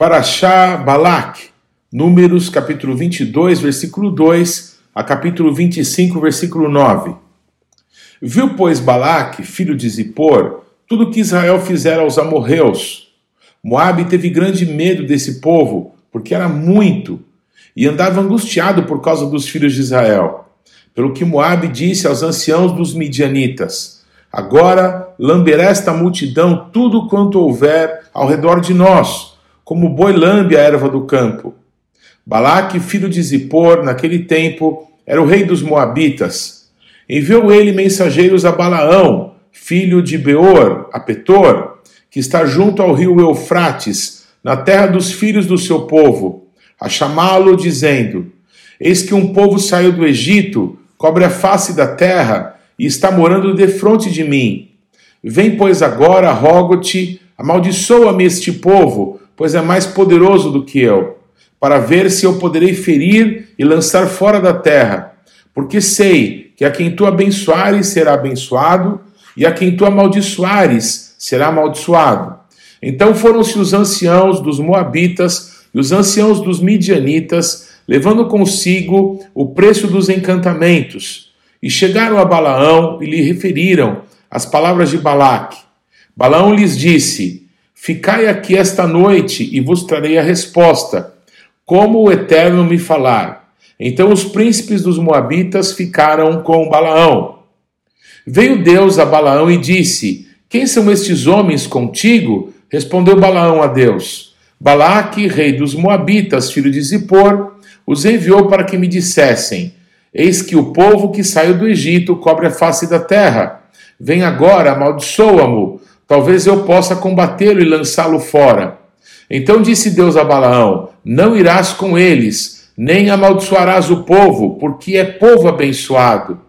Paraxá Balak, Números capítulo 22, versículo 2 a capítulo 25, versículo 9. Viu, pois, Balaque, filho de Zippor, tudo que Israel fizera aos amorreus. Moabe teve grande medo desse povo, porque era muito, e andava angustiado por causa dos filhos de Israel. Pelo que Moabe disse aos anciãos dos midianitas: Agora lamberá esta multidão tudo quanto houver ao redor de nós como boi lambe a erva do campo. Balaque, filho de Zippor, naquele tempo, era o rei dos Moabitas. Enviou ele mensageiros a Balaão, filho de Beor, a Petor, que está junto ao rio Eufrates, na terra dos filhos do seu povo, a chamá-lo, dizendo: Eis que um povo saiu do Egito, cobre a face da terra e está morando defronte de mim. Vem, pois, agora, rogo-te, amaldiçoa-me este povo, pois é mais poderoso do que eu, para ver se eu poderei ferir e lançar fora da terra. Porque sei que a quem tu abençoares será abençoado, e a quem tu amaldiçoares será amaldiçoado. Então foram-se os anciãos dos Moabitas e os anciãos dos Midianitas, levando consigo o preço dos encantamentos. E chegaram a Balaão e lhe referiram as palavras de Balaque. Balaão lhes disse: Ficai aqui esta noite e vos trarei a resposta, como o Eterno me falar. Então os príncipes dos Moabitas ficaram com Balaão. Veio Deus a Balaão e disse: Quem são estes homens contigo? Respondeu Balaão a Deus: Balaque, rei dos Moabitas, filho de Zippor, os enviou para que me dissessem: Eis que o povo que saiu do Egito cobre a face da terra. Vem agora, amaldiçoa-mo Talvez eu possa combatê-lo e lançá-lo fora. Então disse Deus a Balaão: Não irás com eles, nem amaldiçoarás o povo, porque é povo abençoado.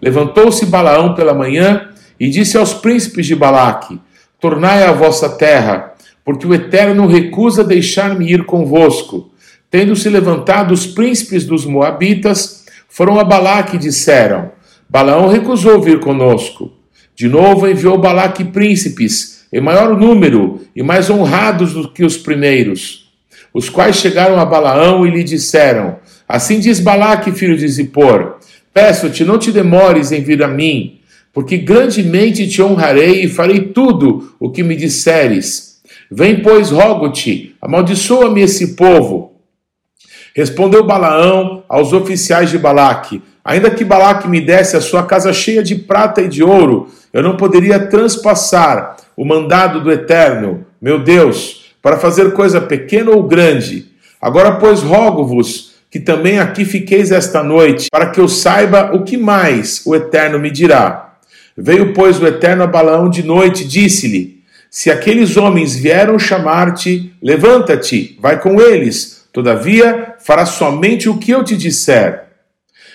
Levantou-se Balaão pela manhã e disse aos príncipes de Balaque: Tornai a vossa terra, porque o Eterno recusa deixar-me ir convosco. Tendo se levantado os príncipes dos Moabitas, foram a Balaque e disseram: Balaão recusou vir conosco. De novo enviou Balaque príncipes, em maior número e mais honrados do que os primeiros, os quais chegaram a Balaão e lhe disseram: Assim diz Balaque, filho de Zippor: Peço-te, não te demores em vir a mim, porque grandemente te honrarei e farei tudo o que me disseres. Vem, pois, rogo-te, amaldiçoa-me esse povo. Respondeu Balaão aos oficiais de Balaque: Ainda que Balaque me desse a sua casa cheia de prata e de ouro, eu não poderia transpassar o mandado do Eterno, meu Deus, para fazer coisa pequena ou grande. Agora, pois, rogo-vos que também aqui fiqueis esta noite, para que eu saiba o que mais o Eterno me dirá. Veio, pois, o Eterno a Balaão de noite e disse-lhe: Se aqueles homens vieram chamar-te, levanta-te, vai com eles. Todavia, fará somente o que eu te disser.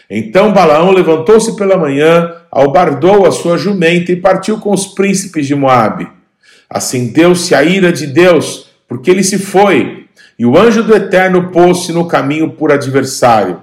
Então Balaão levantou-se pela manhã, albardou a sua jumenta e partiu com os príncipes de Moabe. Acendeu-se a ira de Deus, porque ele se foi, e o anjo do Eterno pôs-se no caminho por adversário.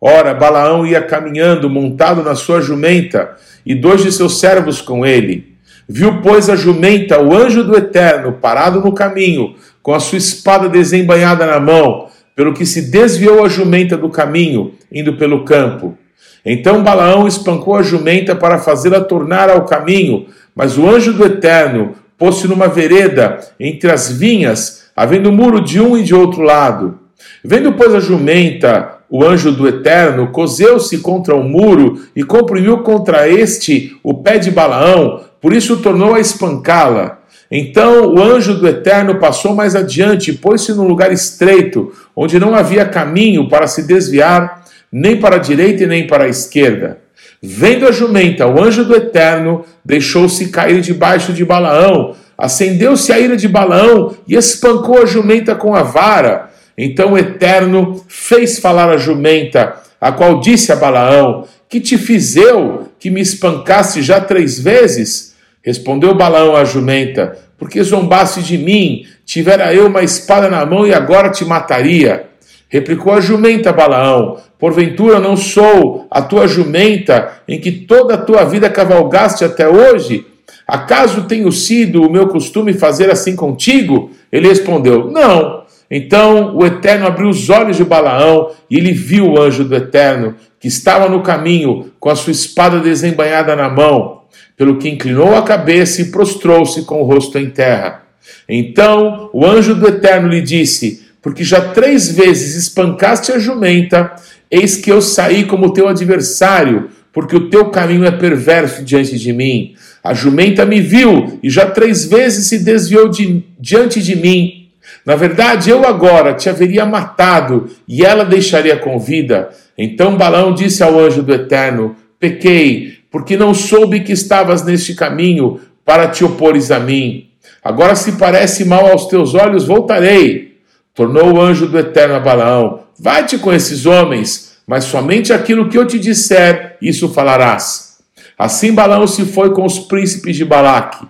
Ora, Balaão ia caminhando, montado na sua jumenta, e dois de seus servos com ele. Viu, pois, a jumenta, o anjo do Eterno, parado no caminho, com a sua espada desembanhada na mão, pelo que se desviou a jumenta do caminho, indo pelo campo. Então Balaão espancou a jumenta para fazê-la tornar ao caminho, mas o anjo do Eterno pôs-se numa vereda entre as vinhas, havendo muro de um e de outro lado. Vendo, pois, a jumenta, o anjo do Eterno, cozeu-se contra o muro e comprimiu contra este o pé de Balaão, por isso tornou a espancá-la. Então o anjo do Eterno passou mais adiante e pôs-se num lugar estreito, onde não havia caminho para se desviar, nem para a direita e nem para a esquerda. Vendo a jumenta, o anjo do Eterno deixou-se cair debaixo de Balaão, acendeu-se a ira de Balaão e espancou a jumenta com a vara. Então o Eterno fez falar a jumenta, a qual disse a Balaão: Que te fiz eu que me espancasse já três vezes? Respondeu Balaão à jumenta: Porque zombaste de mim, tivera eu uma espada na mão e agora te mataria. Replicou a jumenta Balaão: Porventura não sou a tua jumenta em que toda a tua vida cavalgaste até hoje? Acaso tenho sido o meu costume fazer assim contigo? Ele respondeu: Não. Então o Eterno abriu os olhos de Balaão e ele viu o anjo do Eterno, que estava no caminho, com a sua espada desembainhada na mão, pelo que inclinou a cabeça e prostrou-se com o rosto em terra. Então o anjo do Eterno lhe disse: Porque já três vezes espancaste a jumenta, eis que eu saí como teu adversário, porque o teu caminho é perverso diante de mim. A jumenta me viu e já três vezes se desviou de, diante de mim. Na verdade, eu agora te haveria matado e ela deixaria com vida. Então Balão disse ao anjo do Eterno: Pequei, porque não soube que estavas neste caminho para te opores a mim. Agora, se parece mal aos teus olhos, voltarei. Tornou o anjo do Eterno a Balaão: Vai-te com esses homens, mas somente aquilo que eu te disser, isso falarás. Assim Balaão se foi com os príncipes de Balaque.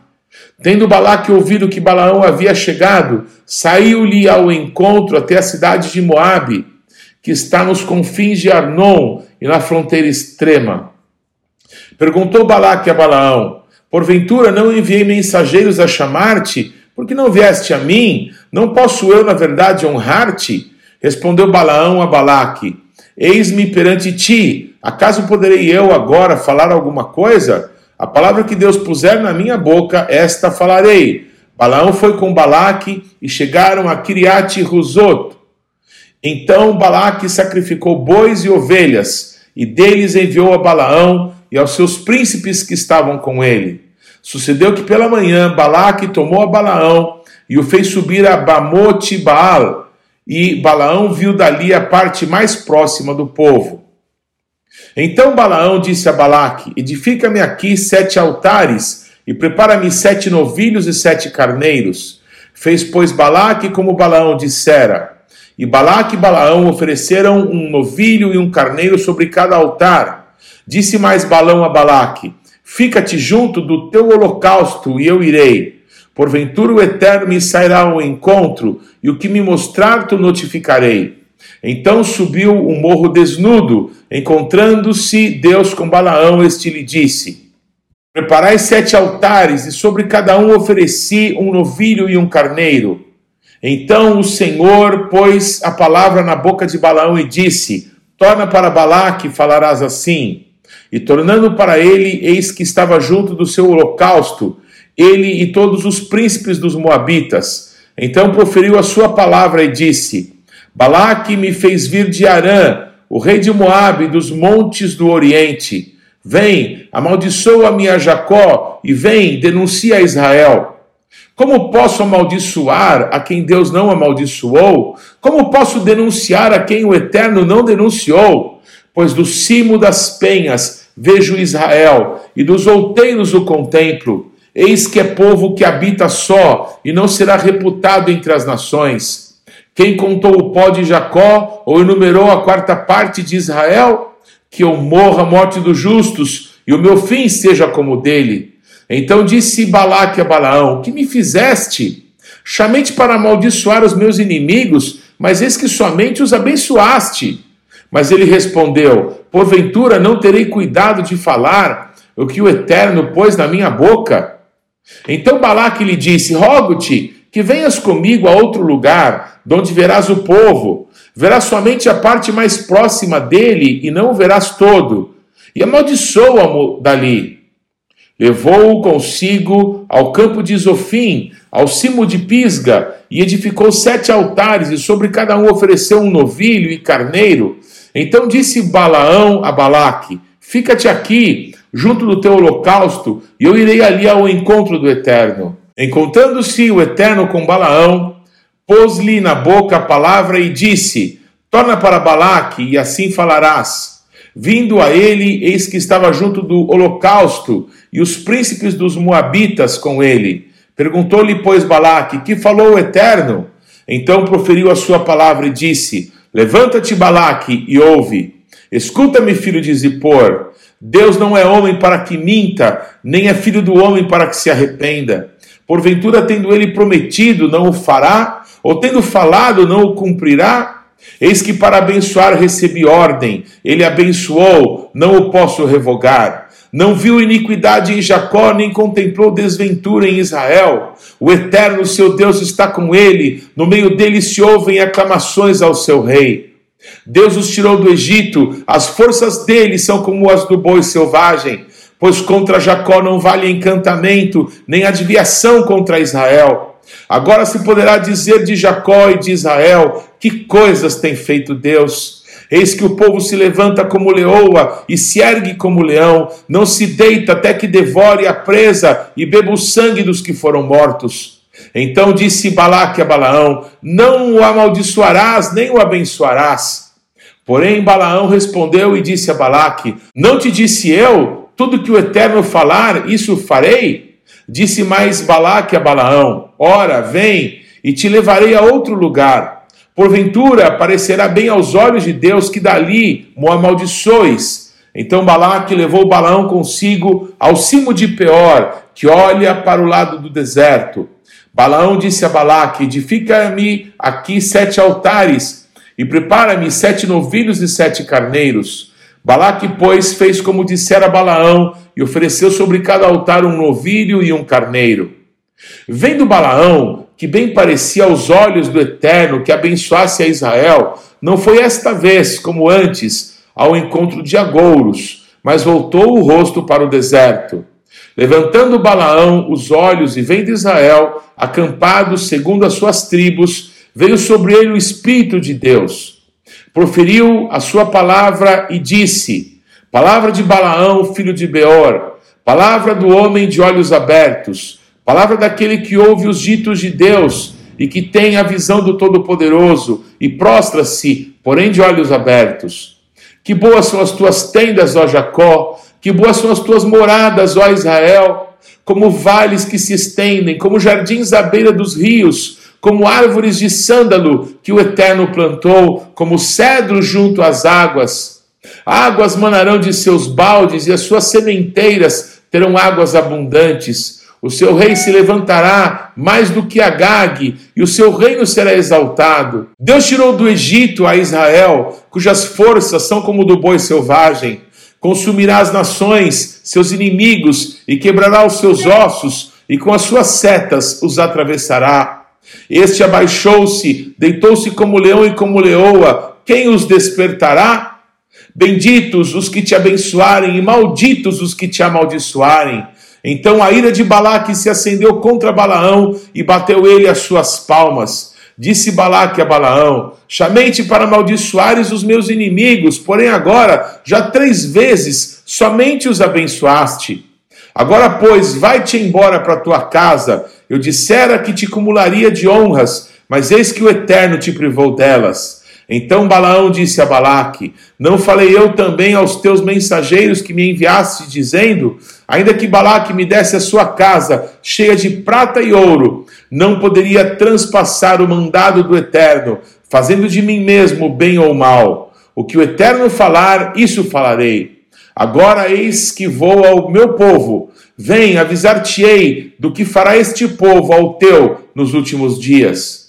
Tendo Balaque ouvido que Balaão havia chegado, saiu-lhe ao encontro até a cidade de Moabe, que está nos confins de Arnon e na fronteira extrema. Perguntou Balaque a Balaão: Porventura não enviei mensageiros a chamar-te, porque não vieste a mim? Não posso eu, na verdade, honrar-te? Respondeu Balaão a Balaque: Eis-me perante ti, Acaso poderei eu agora falar alguma coisa? A palavra que Deus puser na minha boca, esta falarei. Balaão foi com Balaque e chegaram a Kiriate Ruzot. Então Balaque sacrificou bois e ovelhas, e deles enviou a Balaão e aos seus príncipes que estavam com ele. Sucedeu que pela manhã Balaque tomou a Balaão e o fez subir a Bamote Baal, e Balaão viu dali a parte mais próxima do povo. Então Balaão disse a Balaque: Edifica-me aqui sete altares e prepara-me sete novilhos e sete carneiros. Fez, pois, Balaque como Balaão dissera. E Balaque e Balaão ofereceram um novilho e um carneiro sobre cada altar. Disse mais Balão a Balaque: Fica-te junto do teu holocausto e eu irei. Porventura o Eterno me sairá ao encontro, e o que me mostrar tu notificarei. Então subiu um morro desnudo, encontrando-se Deus com Balaão, este lhe disse: Preparai sete altares, e sobre cada um ofereci um novilho e um carneiro. Então o Senhor pôs a palavra na boca de Balaão e disse: Torna para Balaque, falarás assim. E tornando para ele, eis que estava junto do seu holocausto, ele e todos os príncipes dos Moabitas. Então proferiu a sua palavra e disse: Balaque me fez vir de Arã, o rei de Moabe, dos montes do Oriente. Vem, amaldiçoa-me a Jacó e vem, denuncia a Israel. Como posso amaldiçoar a quem Deus não amaldiçoou? Como posso denunciar a quem o Eterno não denunciou? Pois do cimo das penhas vejo Israel e dos outeiros o contemplo. Eis que é povo que habita só e não será reputado entre as nações. Quem contou o pó de Jacó ou enumerou a quarta parte de Israel? Que eu morra a morte dos justos e o meu fim seja como o dele. Então disse Balaque a Balaão: Que me fizeste? Chamei-te para amaldiçoar os meus inimigos, mas eis que somente os abençoaste. Mas ele respondeu: Porventura não terei cuidado de falar o que o Eterno pôs na minha boca? Então Balaque lhe disse: Rogo-te que venhas comigo a outro lugar, donde verás o povo, verás somente a parte mais próxima dele e não o verás todo, e amaldiçoa-mo dali. Levou-o consigo ao campo de Zofim, ao cimo de Pisga, e edificou sete altares, e sobre cada um ofereceu um novilho e carneiro. Então disse Balaão a Balaque: Fica-te aqui, junto do teu holocausto, e eu irei ali ao encontro do Eterno. Encontrando-se o Eterno com Balaão, pôs-lhe na boca a palavra e disse: Torna para Balaque, e assim falarás. Vindo a ele, eis que estava junto do holocausto, e os príncipes dos Moabitas com ele. Perguntou-lhe, pois, Balaque: Que falou o Eterno? Então proferiu a sua palavra e disse: Levanta-te, Balaque, e ouve. Escuta-me, filho de Zippor. Deus não é homem para que minta, nem é filho do homem para que se arrependa. Porventura, tendo ele prometido, não o fará? Ou tendo falado, não o cumprirá? Eis que para abençoar recebi ordem, ele abençoou, não o posso revogar. Não viu iniquidade em Jacó, nem contemplou desventura em Israel. O eterno seu Deus está com ele, no meio dele se ouvem aclamações ao seu rei. Deus os tirou do Egito, as forças dele são como as do boi selvagem, pois contra Jacó não vale encantamento, nem adivinhação contra Israel. Agora se poderá dizer de Jacó e de Israel: que coisas tem feito Deus? Eis que o povo se levanta como leoa e se ergue como leão, não se deita até que devore a presa e beba o sangue dos que foram mortos. Então disse Balaque a Balaão: Não o amaldiçoarás, nem o abençoarás. Porém, Balaão respondeu e disse a Balaque: Não te disse eu, tudo que o Eterno falar, isso farei? Disse mais Balaque a Balaão: Ora, vem, e te levarei a outro lugar. Porventura parecerá bem aos olhos de Deus que dali mo amaldiçoes. Então Balaque levou Balaão consigo ao cimo de Peor, que olha para o lado do deserto. Balaão disse a Balaque: Edifica-me aqui sete altares e prepara-me sete novilhos e sete carneiros. Balaque, pois, fez como dissera Balaão e ofereceu sobre cada altar um novilho e um carneiro. Vendo Balaão, que bem parecia aos olhos do Eterno que abençoasse a Israel, não foi esta vez, como antes, ao encontro de agouros, mas voltou o rosto para o deserto. Levantando Balaão os olhos e vendo Israel, acampados segundo as suas tribos, veio sobre ele o Espírito de Deus. Proferiu a sua palavra e disse: Palavra de Balaão, filho de Beor, palavra do homem de olhos abertos, palavra daquele que ouve os ditos de Deus e que tem a visão do Todo-Poderoso e prostra-se, porém de olhos abertos. Que boas são as tuas tendas, ó Jacó, que boas são as tuas moradas, ó Israel, como vales que se estendem, como jardins à beira dos rios, como árvores de sândalo que o Eterno plantou, como cedro junto às águas. Águas manarão de seus baldes e as suas sementeiras terão águas abundantes. O seu rei se levantará mais do que Agag, e o seu reino será exaltado. Deus tirou do Egito a Israel, cujas forças são como do boi selvagem consumirá as nações, seus inimigos, e quebrará os seus ossos, e com as suas setas os atravessará. Este abaixou-se, deitou-se como leão e como leoa, quem os despertará? Benditos os que te abençoarem, e malditos os que te amaldiçoarem. Então a ira de Balaque se acendeu contra Balaão e bateu ele as suas palmas. Disse Balaque a Balaão: Chamei-te para amaldiçoares os meus inimigos, porém agora já três vezes somente os abençoaste. Agora, pois, vai-te embora para tua casa. Eu dissera que te cumularia de honras, mas eis que o Eterno te privou delas. Então Balaão disse a Balaque: Não falei eu também aos teus mensageiros que me enviaste, dizendo: Ainda que Balaque me desse a sua casa cheia de prata e ouro, não poderia transpassar o mandado do Eterno, fazendo de mim mesmo bem ou mal. O que o Eterno falar, isso falarei. Agora eis que vou ao meu povo. Vem, avisar-te-ei do que fará este povo ao teu nos últimos dias.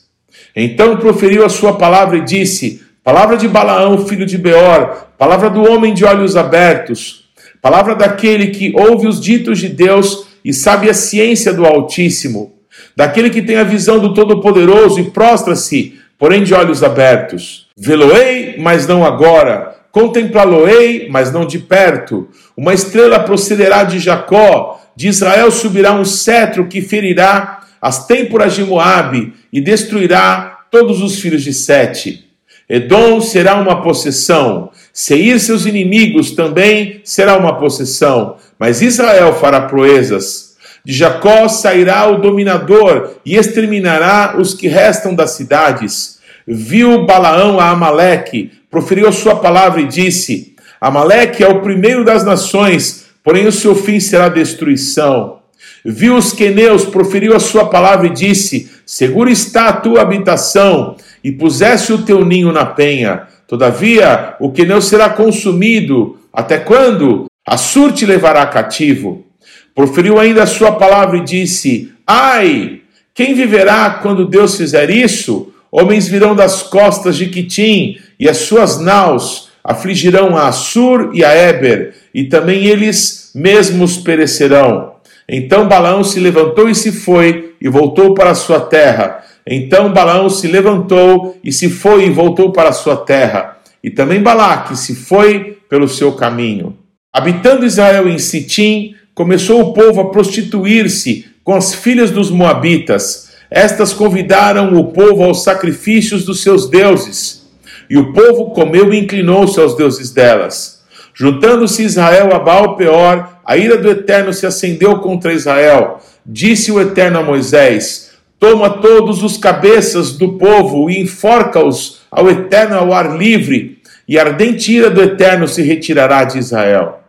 Então proferiu a sua palavra e disse: Palavra de Balaão, filho de Beor, palavra do homem de olhos abertos, palavra daquele que ouve os ditos de Deus e sabe a ciência do Altíssimo, daquele que tem a visão do Todo-Poderoso e prostra-se, porém de olhos abertos. Veloei, mas não agora. Contemplá-lo-ei, mas não de perto. Uma estrela procederá de Jacó, de Israel subirá um cetro que ferirá as têmporas de Moabe e destruirá todos os filhos de Sete. Edom será uma possessão, Seir seus inimigos também será uma possessão, mas Israel fará proezas. De Jacó sairá o dominador e exterminará os que restam das cidades. Viu Balaão a Amaleque, proferiu sua palavra e disse: Amaleque é o primeiro das nações, porém o seu fim será destruição. Viu os queneus, proferiu a sua palavra e disse: Segura está a tua habitação, e pusesse o teu ninho na penha. Todavia, o queneu será consumido. Até quando? Assur te levará cativo. Proferiu ainda a sua palavra e disse: Ai, quem viverá quando Deus fizer isso? Homens virão das costas de Quitim, e as suas naus afligirão a Assur e a Eber, e também eles mesmos perecerão. Então Balaão se levantou e se foi, e voltou para sua terra. Então Balaão se levantou e se foi e voltou para sua terra. E também Balaque se foi pelo seu caminho. Habitando Israel em Sitim, começou o povo a prostituir-se com as filhas dos Moabitas. Estas convidaram o povo aos sacrifícios dos seus deuses. E o povo comeu e inclinou-se aos deuses delas. Juntando-se Israel a Baal Peor, a ira do Eterno se acendeu contra Israel. Disse o Eterno a Moisés: Toma todos os cabeças do povo e enforca-os ao Eterno ao ar livre, e a ardente ira do Eterno se retirará de Israel.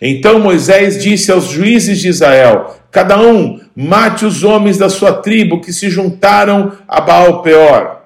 Então Moisés disse aos juízes de Israel: Cada um mate os homens da sua tribo que se juntaram a Baal Peor.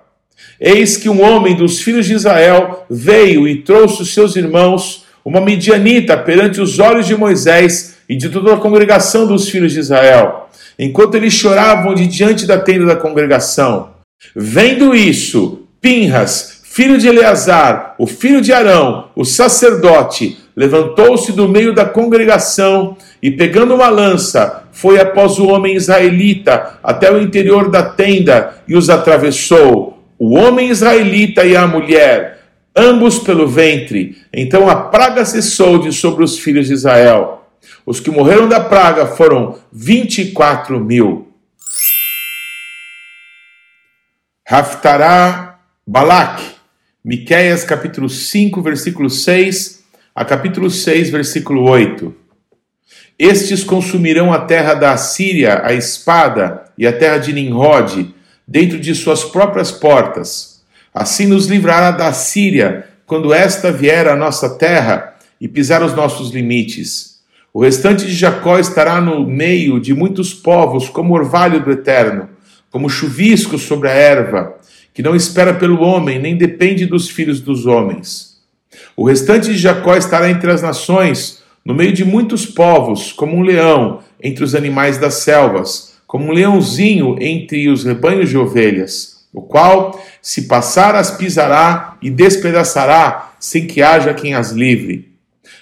Eis que um homem dos filhos de Israel veio e trouxe os seus irmãos uma midianita perante os olhos de Moisés e de toda a congregação dos filhos de Israel, enquanto eles choravam de diante da tenda da congregação. Vendo isso, Pinhas, filho de Eleazar, o filho de Arão, o sacerdote, levantou-se do meio da congregação e, pegando uma lança, foi após o homem israelita até o interior da tenda e os atravessou. O homem israelita e a mulher, ambos pelo ventre. Então a praga cessou de sobre os filhos de Israel. Os que morreram da praga foram 24 mil. Raftará Balak, Miqueias capítulo 5, versículo 6 a capítulo 6, versículo 8. Estes consumirão a terra da Assíria, a espada, e a terra de Nimrod, dentro de suas próprias portas Assim nos livrará da Síria, quando esta vier à nossa terra e pisar os nossos limites. O restante de Jacó estará no meio de muitos povos, como orvalho do eterno, como chuvisco sobre a erva, que não espera pelo homem, nem depende dos filhos dos homens. O restante de Jacó estará entre as nações, no meio de muitos povos, como um leão entre os animais das selvas, como um leãozinho entre os rebanhos de ovelhas o qual, se passar, as pisará e despedaçará, sem que haja quem as livre.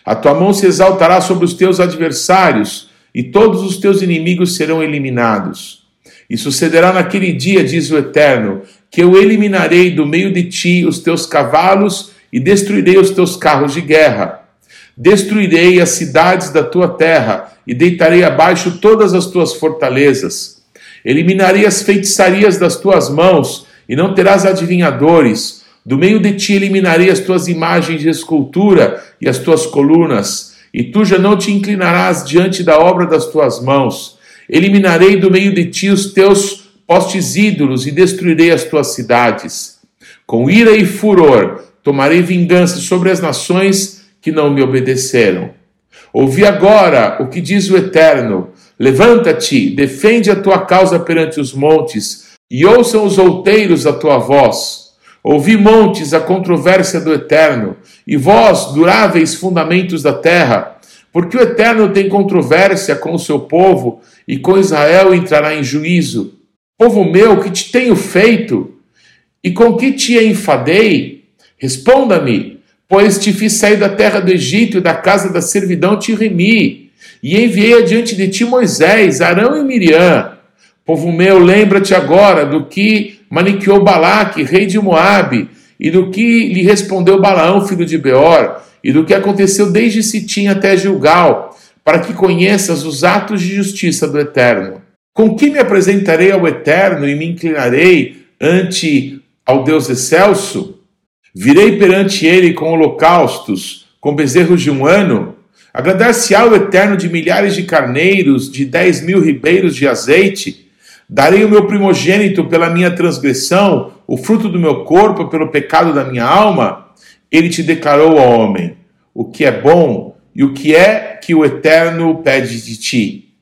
A tua mão se exaltará sobre os teus adversários, e todos os teus inimigos serão eliminados. E sucederá naquele dia, diz o Eterno, que eu eliminarei do meio de ti os teus cavalos e destruirei os teus carros de guerra. Destruirei as cidades da tua terra e deitarei abaixo todas as tuas fortalezas. Eliminarei as feitiçarias das tuas mãos, e não terás adivinhadores. Do meio de ti eliminarei as tuas imagens de escultura e as tuas colunas, e tu já não te inclinarás diante da obra das tuas mãos. Eliminarei do meio de ti os teus postes ídolos e destruirei as tuas cidades. Com ira e furor tomarei vingança sobre as nações que não me obedeceram. Ouvi agora o que diz o Eterno Levanta-te, defende a tua causa perante os montes, e ouçam os outeiros a tua voz. Ouvi, montes, a controvérsia do Eterno, e vós, duráveis fundamentos da terra, porque o Eterno tem controvérsia com o seu povo, e com Israel entrará em juízo. Povo meu, que te tenho feito? E com que te enfadei? Responda-me, pois te fiz sair da terra do Egito e da casa da servidão te remi e enviei adiante de ti Moisés, Arão e Miriam. Povo meu, lembra-te agora do que maniqueou Balaque, rei de Moabe, e do que lhe respondeu Balaão, filho de Beor, e do que aconteceu desde Sitim até Gilgal, para que conheças os atos de justiça do Eterno. Com que me apresentarei ao Eterno e me inclinarei ante ao Deus excelso? Virei perante ele com holocaustos, com bezerros de um ano? Agradar-se-á o Eterno de milhares de carneiros, de dez mil ribeiros de azeite. Darei o meu primogênito pela minha transgressão, o fruto do meu corpo pelo pecado da minha alma. Ele te declarou ao homem o que é bom e o que é que o Eterno pede de ti.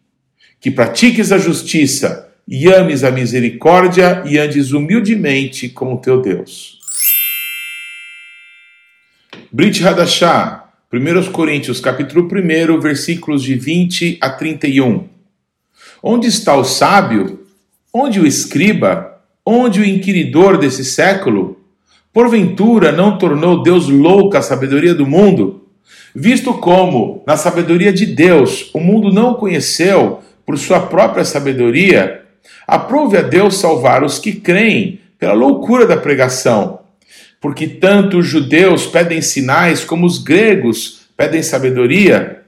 Que pratiques a justiça e ames a misericórdia e andes humildemente com o teu Deus. Brit Hadashah 1 Coríntios capítulo 1, versículos de 20 a 31. Onde está o sábio? Onde o escriba? Onde o inquiridor desse século? Porventura não tornou Deus louca a sabedoria do mundo? Visto como, na sabedoria de Deus, o mundo não o conheceu por sua própria sabedoria, aprove a Deus salvar os que creem pela loucura da pregação. Porque tanto os judeus pedem sinais como os gregos pedem sabedoria.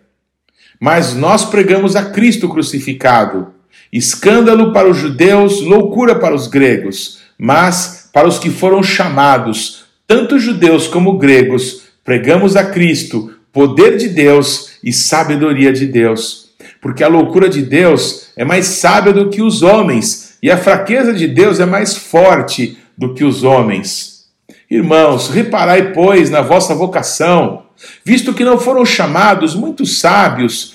Mas nós pregamos a Cristo crucificado, escândalo para os judeus, loucura para os gregos, mas para os que foram chamados, tanto judeus como gregos, pregamos a Cristo, poder de Deus e sabedoria de Deus. Porque a loucura de Deus é mais sábia do que os homens, e a fraqueza de Deus é mais forte do que os homens. Irmãos, reparai, pois, na vossa vocação, visto que não foram chamados muitos sábios,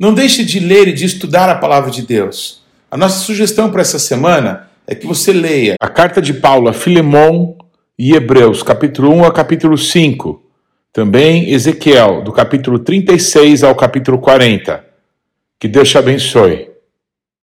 Não deixe de ler e de estudar a palavra de Deus. A nossa sugestão para essa semana é que você leia a carta de Paulo a Filemon e Hebreus, capítulo 1 a capítulo 5. Também Ezequiel, do capítulo 36 ao capítulo 40. Que Deus te abençoe.